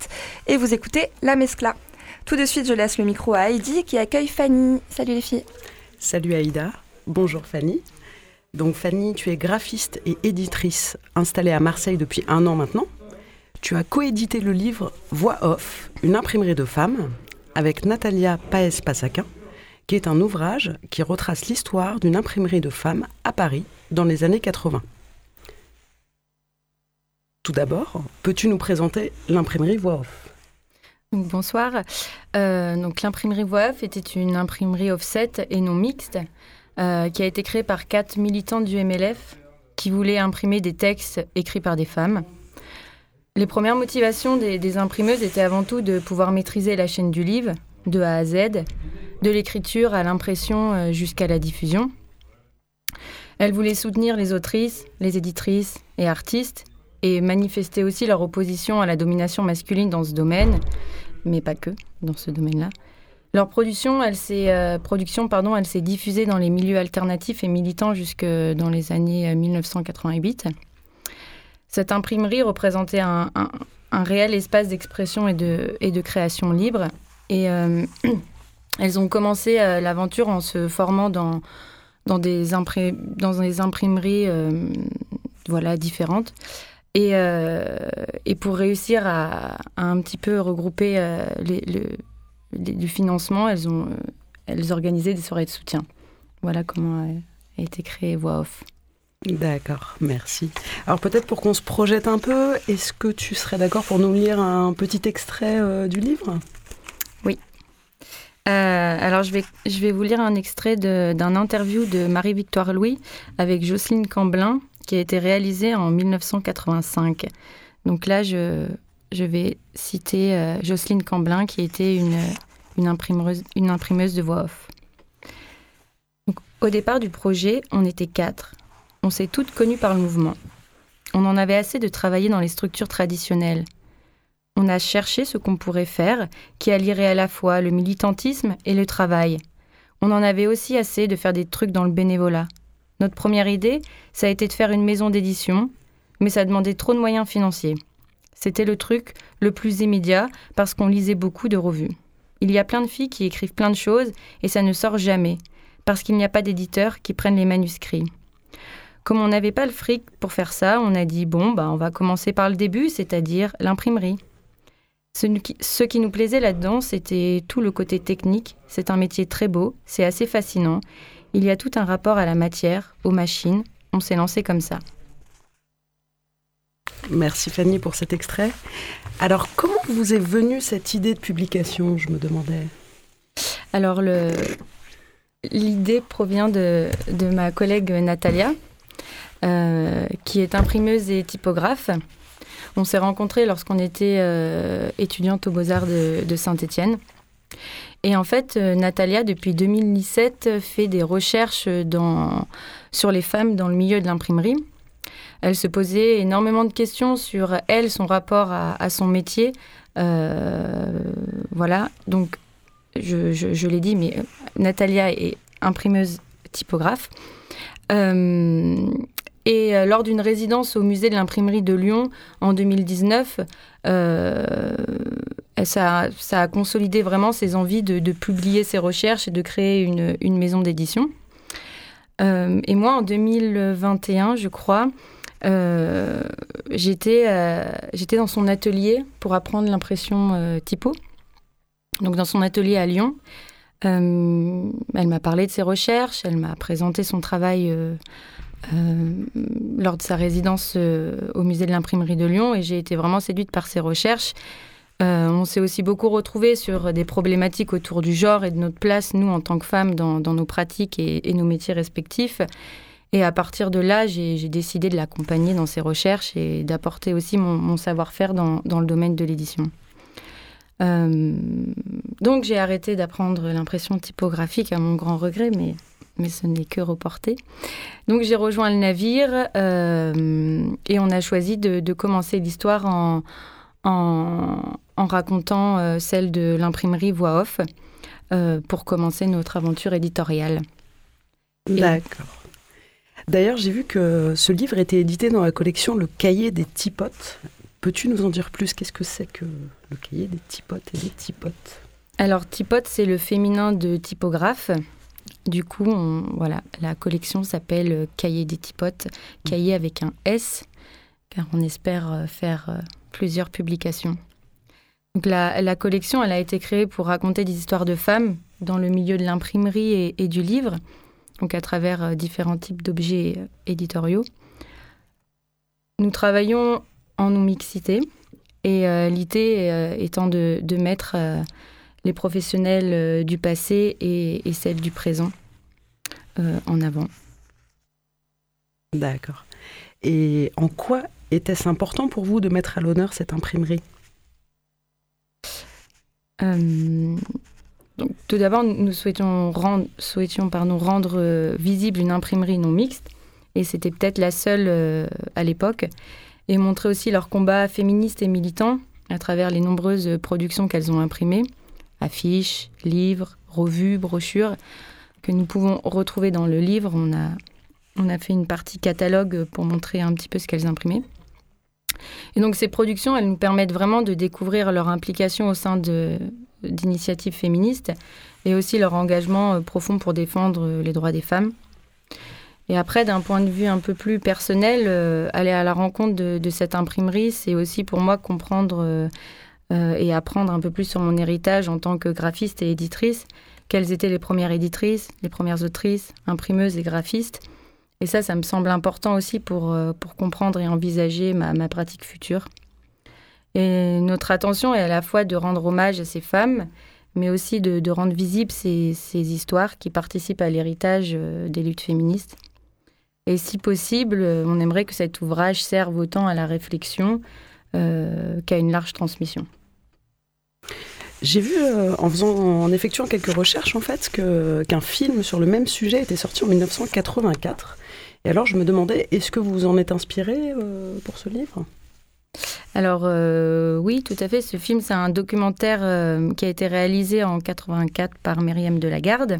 Et vous écoutez La Mescla. Tout de suite, je laisse le micro à Heidi qui accueille Fanny. Salut les filles. Salut Aïda, bonjour Fanny. Donc Fanny, tu es graphiste et éditrice installée à Marseille depuis un an maintenant. Tu as coédité le livre Voix off, une imprimerie de femmes, avec Natalia Paes-Passaquin, qui est un ouvrage qui retrace l'histoire d'une imprimerie de femmes à Paris dans les années 80. Tout d'abord, peux-tu nous présenter l'imprimerie Voix off? Bonsoir. Euh, donc l'imprimerie Voix Off était une imprimerie offset et non mixte euh, qui a été créée par quatre militantes du MLF qui voulaient imprimer des textes écrits par des femmes. Les premières motivations des, des imprimeuses étaient avant tout de pouvoir maîtriser la chaîne du livre de A à Z, de l'écriture à l'impression euh, jusqu'à la diffusion. Elles voulaient soutenir les autrices, les éditrices et artistes et manifester aussi leur opposition à la domination masculine dans ce domaine, mais pas que dans ce domaine-là. Leur production, elle s'est euh, elle diffusée dans les milieux alternatifs et militants jusque dans les années euh, 1988. Cette imprimerie représentait un, un- réel espace d'expression et de, et de création libre. Et euh, [clears throat] elles ont commencé euh, l'aventure en se formant dans, dans, des, dans des imprimeries euh, voilà, différentes. Et, euh, et pour réussir à, un petit peu regrouper euh, le- financement, elles ont elles organisaient des soirées de soutien. Voilà comment a, été créée Voix Off. D'accord, merci. Alors peut-être pour qu'on se projette un peu, est-ce que tu serais d'accord pour nous lire un petit extrait du livre? Euh, alors, je vais, je vais vous lire un extrait d'un interview de Marie-Victoire Louis avec Jocelyne Camblin qui a été réalisé en 1985. Donc là, je, je vais citer euh, Jocelyne Camblin qui était une, une, imprimeuse, une imprimeuse de voix off. Au départ du projet, on était quatre. On s'est toutes connues par le mouvement. On en avait assez de travailler dans les structures traditionnelles. On a cherché ce qu'on pourrait faire qui allierait à la fois le militantisme et le travail. On en avait aussi assez de faire des trucs dans le bénévolat. Notre première idée, ça a été de faire une maison d'édition, mais ça demandait trop de moyens financiers. C'était le truc le plus immédiat parce qu'on lisait beaucoup de revues. Il y a plein de filles qui écrivent plein de choses et ça ne sort jamais, parce qu'il n'y a pas d'éditeurs qui prennent les manuscrits. Comme on n'avait pas le fric pour faire ça, on a dit bon, bah, on va commencer par le début, c'est-à-dire l'imprimerie. Ce, qui- nous plaisait là-dedans, c'était tout le côté technique. C'est un métier très beau, c'est assez fascinant. Il y a tout un rapport à la matière, aux machines. On s'est lancé comme ça. Merci Fanny pour cet extrait. Alors comment vous est venue cette idée de publication, je me demandais? Alors, l'idée provient de, de ma collègue Natalia, euh, qui est imprimeuse et typographe. On s'est rencontrés lorsqu'on était euh, étudiante aux Beaux-Arts de, Saint-Étienne. Et en fait, euh, Natalia, depuis 2017, fait des recherches sur les femmes dans le milieu de l'imprimerie. Elle se posait énormément de questions sur elle, son rapport à, son métier. Euh, voilà, donc je, l'ai dit, mais euh, Natalia est imprimeuse typographe. Et euh, lors d'une résidence au musée de l'imprimerie de Lyon en 2019, euh, ça, a consolidé vraiment ses envies de, publier ses recherches et de créer une, maison d'édition. Euh, et moi, en 2021, je crois, j'étais dans son atelier pour apprendre l'impression typo, donc dans son atelier à Lyon. Elle m'a parlé de ses recherches, elle m'a présenté son travail lors de sa résidence euh, au musée de l'imprimerie de Lyon et j'ai été vraiment séduite par ses recherches. Euh, on s'est aussi beaucoup retrouvés sur des problématiques autour du genre et de notre place, nous, en tant que femmes, dans, nos pratiques et, nos métiers respectifs. Et à partir de là, j'ai décidé de l'accompagner dans ses recherches et d'apporter aussi mon, savoir-faire dans, le domaine de l'édition. Euh, donc j'ai arrêté d'apprendre l'impression typographique à mon grand regret, mais, mais ce n'est que reporté. Donc j'ai rejoint le navire euh, et on a choisi de, de commencer l'histoire en, en, en racontant euh, celle de l'imprimerie voix off euh, pour commencer notre aventure éditoriale. D'accord. D'ailleurs, j'ai vu que ce livre était édité dans la collection Le Cahier des Tipotes. Peux-tu nous en dire plus? Qu'est-ce que c'est que le Cahier des Tipotes et des Tipotes? Alors, typote, c'est le féminin de typographe. Du coup, on- voilà, la collection s'appelle euh, Cahier des typotes, cahier avec un S, car on espère euh, faire euh, plusieurs publications. Donc la, la collection, elle a été créée pour raconter des histoires de femmes dans le milieu de l'imprimerie et, et du livre, donc à travers différents types d'objets éditoriaux. Nous travaillons en non-mixité, et euh, l'idée euh, étant de, de mettre euh, les professionnels euh, du passé et, et celles du présent euh, en avant. D'accord. Et en quoi était-ce important pour vous de mettre à l'honneur cette imprimerie? Euh, donc, tout d'abord, nous souhaitions rendre, souhaitions, pardon, rendre euh, visible une imprimerie non mixte, et c'était peut-être la seule euh, à l'époque, et montrer aussi leur combat féministe et militant à travers les nombreuses productions qu'elles ont imprimées, affiches, livres, revues, brochures, que nous pouvons retrouver dans le livre. On a, on a fait une partie catalogue pour montrer un petit peu ce qu'elles imprimaient. Et donc ces productions, elles nous permettent vraiment de découvrir leur implication au sein d'initiatives féministes et aussi leur engagement euh, profond pour défendre euh, les droits des femmes. Et après, d'un point de vue un peu plus personnel, euh, aller à la rencontre de, cette imprimerie, c'est aussi pour moi comprendre euh, et apprendre un peu plus sur mon héritage en tant que graphiste et éditrice, quelles étaient les premières éditrices, les premières autrices, imprimeuses et graphistes. Et ça, ça me semble important aussi pour, euh, pour comprendre et envisager ma, ma pratique future. Et notre attention est à la fois de rendre hommage à ces femmes, mais aussi de, de rendre visibles ces, ces histoires qui participent à l'héritage euh, des luttes féministes. Et si possible, on aimerait que cet ouvrage serve autant à la réflexion euh, qu'à une large transmission. J'ai vu, euh, en, faisant, en effectuant quelques recherches, en fait, que- qu'un film sur le même sujet était sorti en 1984. Et alors, je me demandais, est-ce que vous vous en êtes inspiré euh, pour ce livre? Alors euh, oui, tout à fait. Ce film, c'est un documentaire qui a été réalisé en 84 par Myriam Delagarde.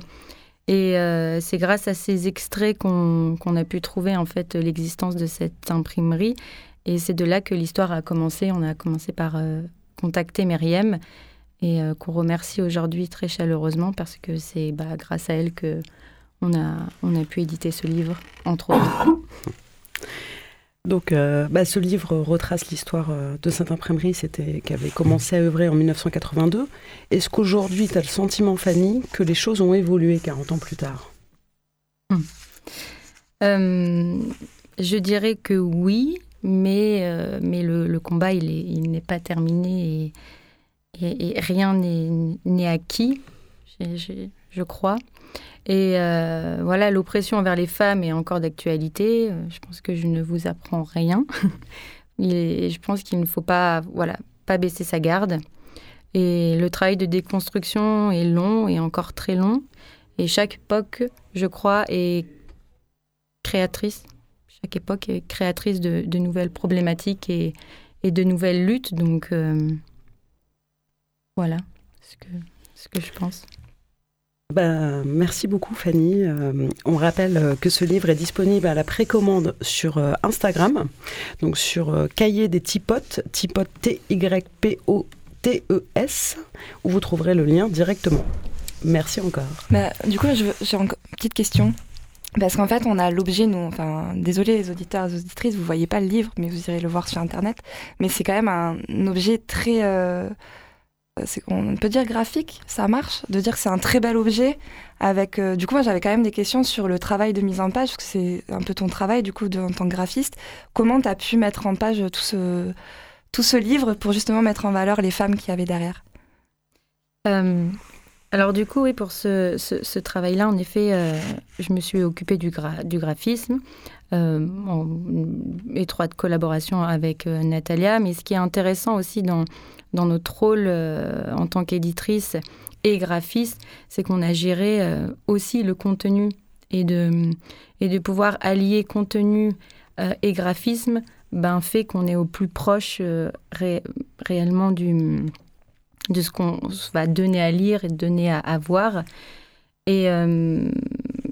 Et c'est grâce à ces extraits qu'on qu'on a pu trouver en fait l'existence de cette imprimerie. Et c'est de là que l'histoire a commencé. On a commencé par euh, contacter Myriam et euh, qu'on remercie aujourd'hui très chaleureusement parce que c'est bah, grâce à elle que on a, on a pu éditer ce livre, entre autres. Donc, euh, bah, ce livre retrace l'histoire de cette imprimerie c'était, qui avait commencé à œuvrer en 1982. Est-ce qu'aujourd'hui, tu as le sentiment, Fanny, que les choses ont évolué 40 ans plus tard? Euh, je dirais que oui, mais, euh, mais le, combat, il est- il n'est pas terminé et, rien n'est acquis, je crois. Et euh, voilà, l'oppression envers les femmes est encore d'actualité. Je pense que je ne vous apprends rien. [laughs] Je pense qu'il ne faut pas, voilà, pas baisser sa garde. Et le travail de déconstruction est long et encore très long. Et chaque époque, je crois, est créatrice. Chaque époque est créatrice de, de nouvelles problématiques et, et de nouvelles luttes. Donc, euh, voilà ce que, ce que je pense. Ben, merci beaucoup Fanny. Euh, on rappelle euh, que ce livre est disponible à la précommande sur euh, Instagram, donc sur euh, Cahier des Tipotes, Tipote T-Y-P-O-T-E-S, où vous trouverez le lien directement. Merci encore. Bah, du coup, je- j'ai encore une petite question. Parce qu'en fait, on a l'objet, nous, enfin, désolé les auditeurs et les auditrices, vous voyez pas le livre, mais vous irez le voir sur Internet. Mais c'est quand même un objet très, euh, on peut dire graphique, ça marche, de dire que c'est un très bel objet. Avec, euh, du coup, moi, j'avais quand même des questions sur le travail de mise en page, parce que c'est un peu ton travail, du coup, en tant que graphiste. Comment tu as pu mettre en page tout ce, tout ce livre pour justement mettre en valeur les femmes qu'il y avait derrière? Euh, alors du coup, oui, pour ce, ce- travail-là, en effet, euh, je me suis occupée du, gra- du graphisme euh, en étroite collaboration avec euh, Natalia. Mais ce qui est intéressant aussi dans, dans notre rôle en tant qu'éditrice et graphiste, c'est qu'on a géré aussi le contenu et de, et de pouvoir allier contenu et graphisme ben, fait qu'on est au plus proche ré- réellement du de ce qu'on va donner à lire et donner à, à voir. Et euh,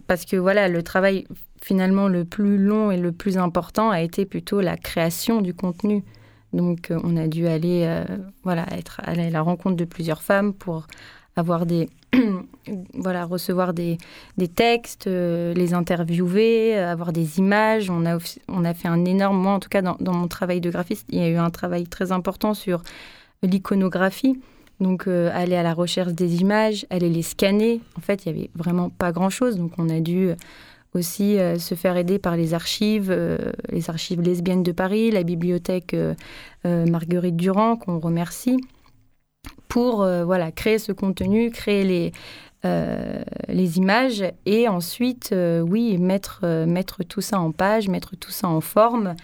parce que voilà, le travail finalement le plus long et le plus important a été plutôt la création du contenu. Donc euh, on a dû aller, euh, voilà, être aller à la rencontre de plusieurs femmes pour avoir des, [clears throat] voilà, recevoir des, des textes, les interviewer, avoir des images. On a, on a fait un énorme, moi en tout cas dans mon travail de graphiste, il y a eu un travail très important sur l'iconographie. Donc euh, aller à la recherche des images, aller les scanner. En fait, il y avait vraiment pas grand-chose. Donc on a dû aussi euh, se faire aider par les archives, euh, les archives lesbiennes de Paris, la bibliothèque euh, euh, Marguerite Durand, qu'on remercie, pour euh, voilà, créer ce contenu, créer les, euh, les images et ensuite, euh, oui, mettre, euh, mettre tout ça en page, mettre tout ça en forme.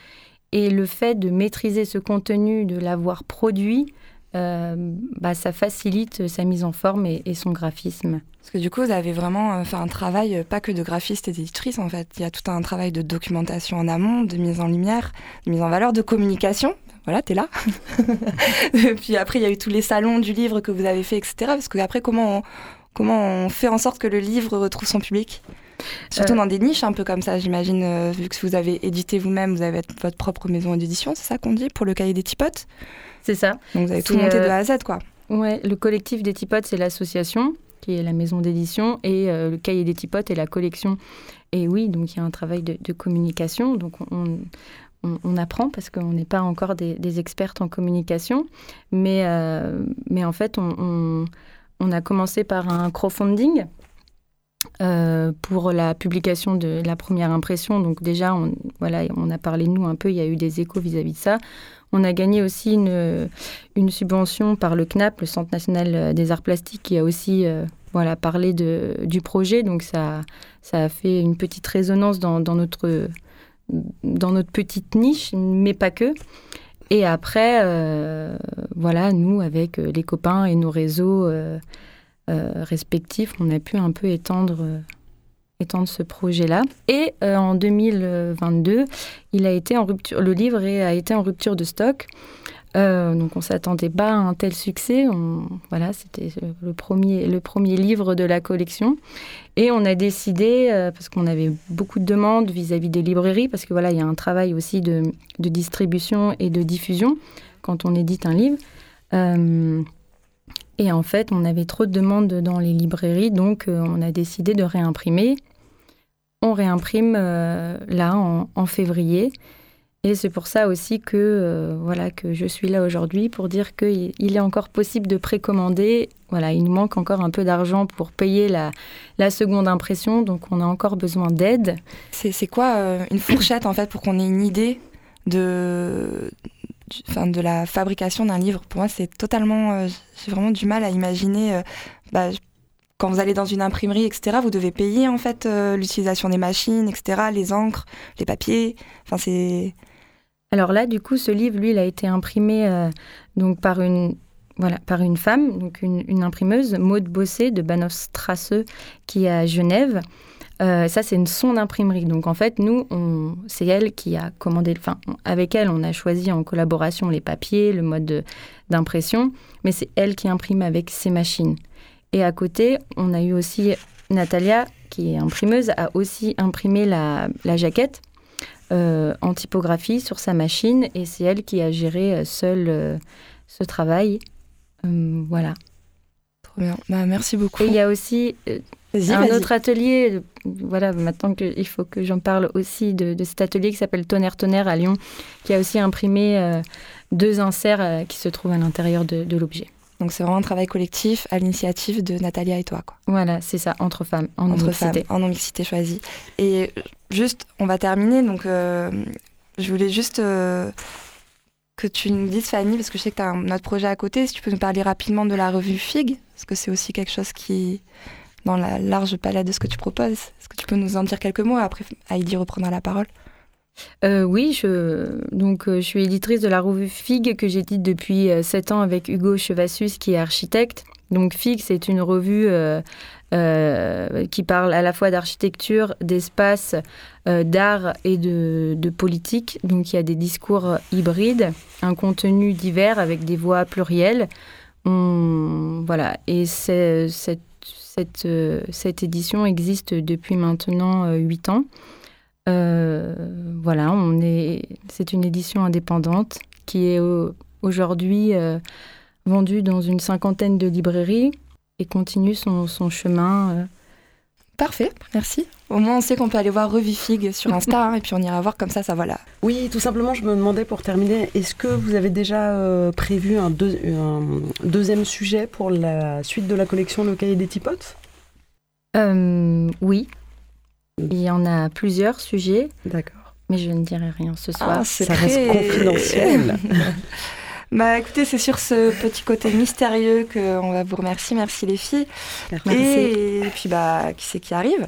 Et le fait de maîtriser ce contenu, de l'avoir produit, euh, bah, ça facilite sa mise en forme et, et son graphisme. Parce que du coup, vous avez vraiment euh, fait un travail, euh, pas que de graphiste et d'éditrice en fait. Il y a tout un travail de documentation en amont, de mise en lumière, de mise en valeur, de communication. Voilà, t'es là. [laughs] et puis après, il y a eu tous les salons du livre que vous avez fait, etc. Parce que après, comment on, comment on fait en sorte que le livre retrouve son public? Surtout Euh. dans des niches un peu comme ça, j'imagine, euh, vu que vous avez édité vous-même, vous avez votre propre maison d'édition, c'est ça qu'on dit, pour le cahier des tipotes C'est ça. Donc vous avez tout monté de euh, A à Z, quoi. Ouais, le collectif des Tipotes, c'est l'association, qui est la maison d'édition, et euh, le cahier des Tipotes est la collection. Et oui, donc il y a un travail de, de communication. Donc on, on- on apprend parce qu'on n'est pas encore des, des expertes en communication. Mais, euh, mais en fait, on, on- a commencé par un crowdfunding. euh, pour la publication de la première impression. Donc déjà, on, voilà, on a parlé de nous un peu, il y a eu des échos vis-à-vis de ça. On a gagné aussi une, subvention par le CNAP, le Centre national des arts plastiques, qui a aussi euh, voilà, parlé de, du projet. Donc ça, ça a fait une petite résonance dans, notre, dans notre petite niche, mais pas que. Et après, euh, voilà, nous, avec euh, les copains et nos réseaux euh, euh, respectifs, on a pu un peu étendre, euh, étendre ce projet-là. Et euh, en 2022, il a été en rupture, le livre a été en rupture de stock. Euh, donc on s'attendait pas à un tel succès. Voilà, c'était euh, le premier, le premier livre de la collection. Et on a décidé, euh, parce qu'on avait beaucoup de demandes vis-à-vis des librairies, parce que voilà, il y a un travail aussi de, de distribution et de diffusion quand on édite un livre. Et en fait, on avait trop de demandes dans les librairies, donc on a décidé de réimprimer. On réimprime euh, là en, février. Et c'est pour ça aussi que, euh, voilà, que je suis là aujourd'hui pour dire qu'il il est encore possible de précommander. Voilà, il nous manque encore un peu d'argent pour payer la, seconde impression, donc on a encore besoin d'aide. C'est quoi euh, une fourchette en fait pour qu'on ait une idée de, de la fabrication d'un livre? Pour moi, c'est totalement. J'ai vraiment du mal à imaginer. bah, quand vous allez dans une imprimerie, etc., vous devez payer en fait euh, l'utilisation des machines, etc., les encres, les papiers. Enfin, c'est. Alors là, du coup, ce livre, lui, il a été imprimé euh, donc par une, voilà, par une femme, donc une, une imprimeuse, Maude Bossé de Banovstrasse, qui est à Genève. Euh, ça, c'est une son imprimerie. Donc, en fait, nous, c'est elle qui a commandé. Enfin, avec elle, on a choisi en collaboration les papiers, le mode de- d'impression, mais c'est elle qui imprime avec ses machines. Et à côté, on a eu aussi Natalia, qui est imprimeuse, a aussi imprimé la, la jaquette euh, en typographie sur sa machine et c'est elle qui a géré euh, seule euh, ce travail. Euh, voilà. Trop bien. Bah, merci beaucoup. Et il y a aussi un autre atelier, voilà, maintenant qu'il faut que j'en parle aussi de, de cet atelier qui s'appelle Tonnerre Tonnerre à Lyon, qui a aussi imprimé deux inserts qui se trouvent à l'intérieur de, de l'objet. Donc, c'est vraiment un travail collectif à l'initiative de Natalia et toi, quoi. Voilà, c'est ça, entre femmes, en entre femmes, en non-mixité choisie. Et euh, juste, on va terminer. Donc, euh, je voulais juste euh, que tu nous dises, Fanny, parce que je sais que tu as un autre projet à côté, si tu peux nous parler rapidement de la revue FIG, parce que c'est aussi quelque chose qui, dans la large palette de ce que tu proposes. Est-ce que tu peux nous en dire quelques mots Après, Heidi reprendra la parole. Euh, oui, je, donc, euh, je suis éditrice de la revue FIG que j'édite depuis 7 ans avec Hugo Chevassus qui est architecte. Donc FIG, c'est une revue euh, euh, qui parle à la fois d'architecture, d'espace, euh, d'art et de, politique. Donc il y a des discours hybrides, un contenu divers avec des voix plurielles. Voilà, et cette, euh, cette édition existe depuis maintenant 8 ans. Euh, voilà, on est, c'est une édition indépendante qui est aujourd'hui euh, vendue dans une cinquantaine de librairies et continue son, son chemin. euh. Parfait, merci. Au moins, on sait qu'on peut aller voir Revifig sur Insta hein, et puis on ira voir comme ça, ça voilà. Oui, tout simplement, je me demandais pour terminer, est-ce que vous avez déjà euh, prévu un, deux- un deuxième sujet pour la suite de la collection Le Cahier des Tipotes? Euh, oui, il y en a plusieurs sujets, D'accord. mais je ne dirai rien ce soir. Ah, c'est Ça reste confidentiel. [laughs] Bah écoutez, c'est sur ce petit côté mystérieux qu'on va vous remercier. Merci les filles. Merci. Et, puis bah, qui c'est qui arrive?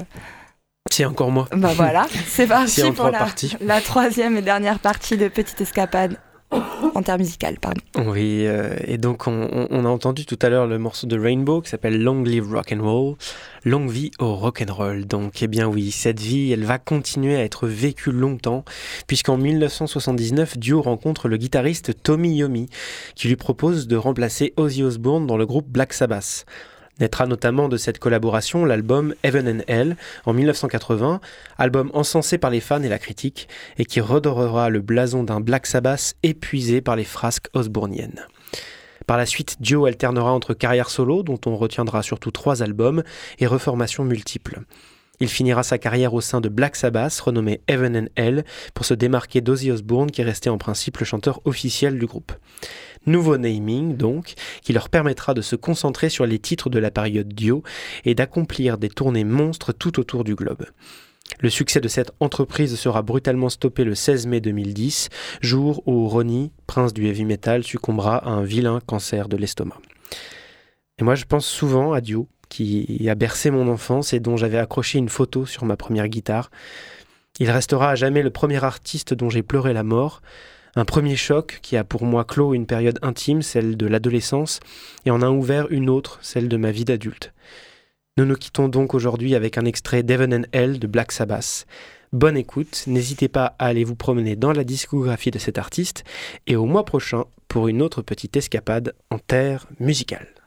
C'est encore moi. Bah voilà, [laughs] c'est parti pour trois la, parties. la troisième et dernière partie de Petite Escapade [coughs] intermusicale, pardon. Oui, euh, et donc on, on- on a entendu tout à l'heure le morceau de Rainbow qui s'appelle Long Live Rock and Roll, longue vie au rock and roll. Donc, eh bien oui, cette vie, elle va continuer à être vécue longtemps, puisqu'en 1979, Dio rencontre le guitariste Tommy Yomi, qui lui propose de remplacer Ozzy Osbourne dans le groupe Black Sabbath. Naîtra notamment de cette collaboration l'album Heaven and Hell en 1980, album encensé par les fans et la critique, et qui redorera le blason d'un Black Sabbath épuisé par les frasques osbourniennes. Par la suite, Dio alternera entre carrière solo, dont on retiendra surtout trois albums, et reformations multiples. Il finira sa carrière au sein de Black Sabbath, renommé Heaven and Hell, pour se démarquer d'Ozzy Osbourne, qui restait en principe le chanteur officiel du groupe. Nouveau naming, donc, qui leur permettra de se concentrer sur les titres de la période Dio et d'accomplir des tournées monstres tout autour du globe. Le succès de cette entreprise sera brutalement stoppé le 16 mai 2010, jour où Ronnie, prince du heavy metal, succombera à un vilain cancer de l'estomac. Et moi, je pense souvent à Dio, qui a bercé mon enfance et dont j'avais accroché une photo sur ma première guitare. Il restera à jamais le premier artiste dont j'ai pleuré la mort, un premier choc qui a pour moi clos une période intime, celle de l'adolescence, et en a ouvert une autre, celle de ma vie d'adulte. Nous nous quittons donc aujourd'hui avec un extrait d'Heaven and Hell de Black Sabbath. Bonne écoute, n'hésitez pas à aller vous promener dans la discographie de cet artiste, et au mois prochain pour une autre petite escapade en terre musicale.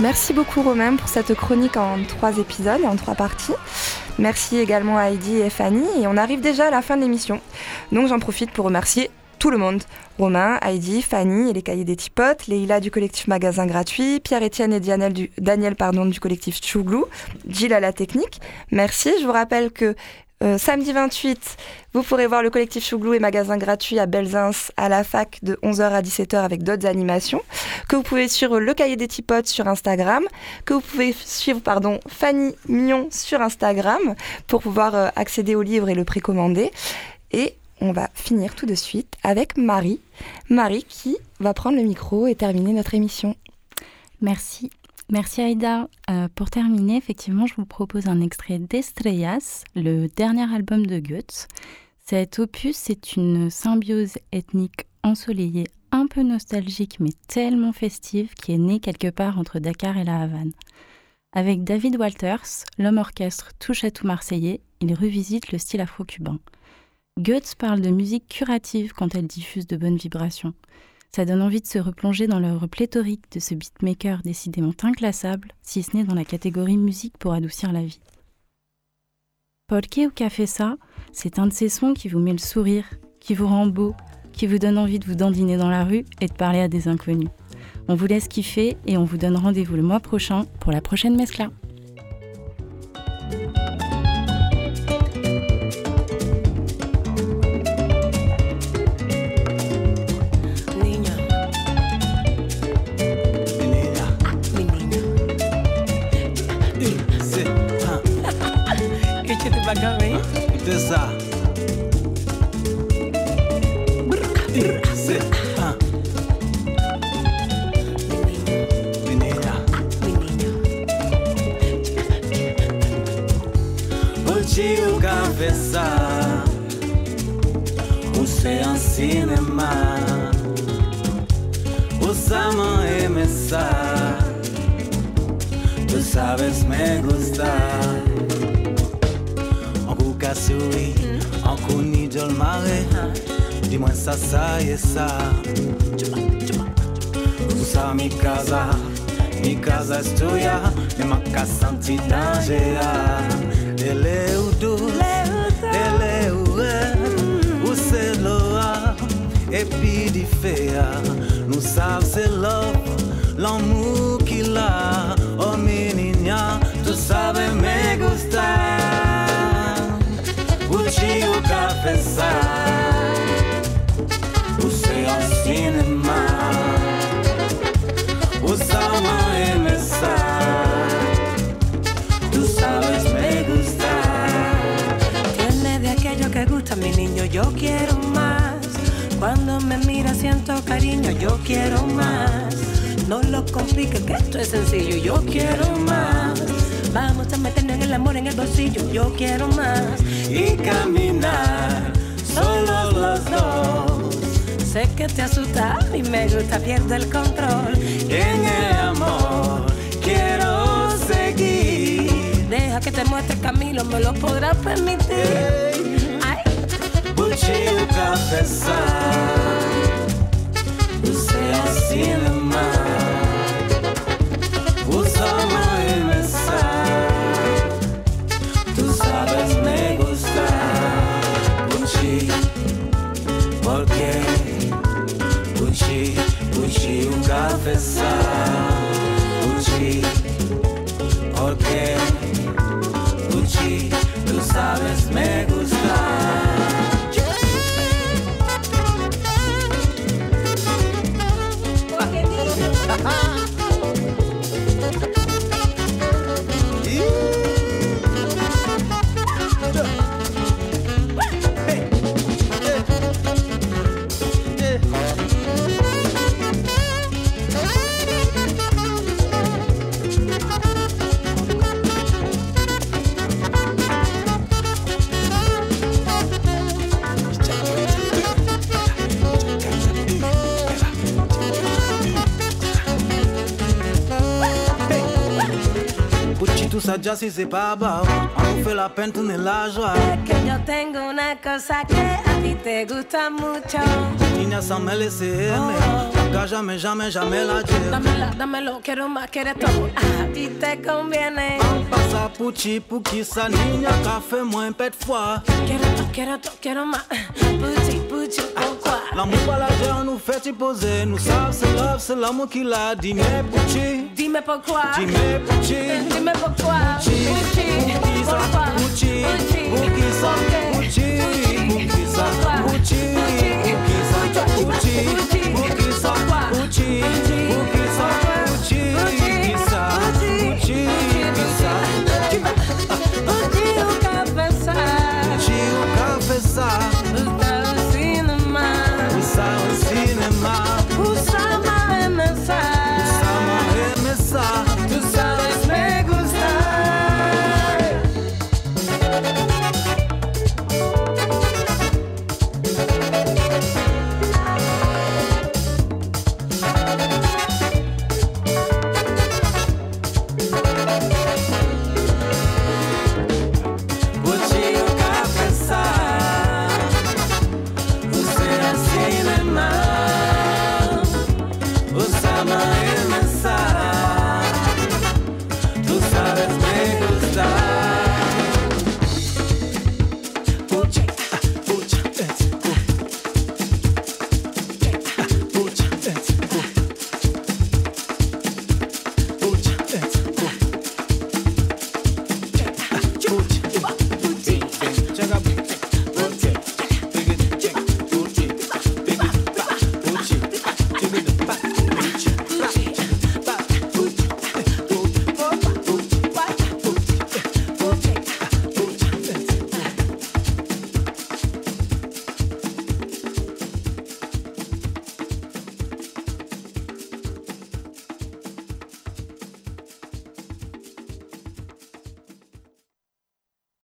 Merci beaucoup Romain pour cette chronique en trois épisodes, en trois parties. Merci également à Heidi et Fanny. Et on arrive déjà à la fin de l'émission. Donc j'en profite pour remercier tout le monde. Romain, Heidi, Fanny et les cahiers des Tipotes, Leïla du collectif Magasin Gratuit, Pierre-Étienne et Daniel du, Daniel pardon, du collectif Chouglou, Gilles à la technique. Merci. Je vous rappelle que euh, samedi 28, vous pourrez voir le collectif Chouglou et Magasin Gratuit à Belzins à la fac de 11h à 17h avec d'autres animations. Que vous pouvez suivre le cahier des Tipotes sur Instagram. Que vous pouvez suivre pardon, Fanny Mion sur Instagram pour pouvoir euh, accéder au livre et le précommander. Et on va finir tout de suite avec Marie. Marie qui va prendre le micro et terminer notre émission. Merci. Merci Aïda. Euh, pour terminer, effectivement, je vous propose un extrait d'Estrellas, le dernier album de Goethe. Cet opus, c'est une symbiose ethnique ensoleillée, un peu nostalgique, mais tellement festive, qui est née quelque part entre Dakar et la Havane. Avec David Walters, l'homme orchestre touche à tout marseillais, il revisite le style afro-cubain. Goethe parle de musique curative quand elle diffuse de bonnes vibrations. Ça donne envie de se replonger dans l'œuvre pléthorique de ce beatmaker décidément inclassable, si ce n'est dans la catégorie musique pour adoucir la vie. Polke ou Café Ça, c'est un de ces sons qui vous met le sourire, qui vous rend beau, qui vous donne envie de vous dandiner dans la rue et de parler à des inconnus. On vous laisse kiffer et on vous donne rendez-vous le mois prochain pour la prochaine Mescla. Hein? Dis-moi ça, ça et ça Usa mi casa Mi casa es tuya. E ma casa anti-danger Ele é o doce Ele é o é O celular Et puis de faire Nous savons c'est love L'amour qu'il a cariño, yo quiero más. No lo compliques, que esto es sencillo, yo quiero más. Vamos a meternos en el amor en el bolsillo, yo quiero más. Y caminar Solos los dos Sé que te asusta y me gusta, pierdo el control. En el amor Quiero seguir Deja que te muestre el camino, me lo podrás permitir. Ay. O cabeça O ceiling ça, déjà, si c'est pas bas, on nous fait la peine, tourner la joie. que yo tengo una cosa que a ti te gusta mucho. Niña, esa me LCM. Acá jamais, jamais, jamais la llevo. Dámela, dámelo, quiero más, quiero todo. Ah, y te conviene. Pasa puchi, puki, sa niña, café, moins pet fois. Quiero todo, quiero todo, quiero más. Puchi, puchi, pourquoi? L'amour gère, nous fait y poser. Nous savons, c'est love, c'est l'amour qui l'a. Dis-moi, puchi. Dime pourquoi. Dis-moi, puchi. Dime pourquoi.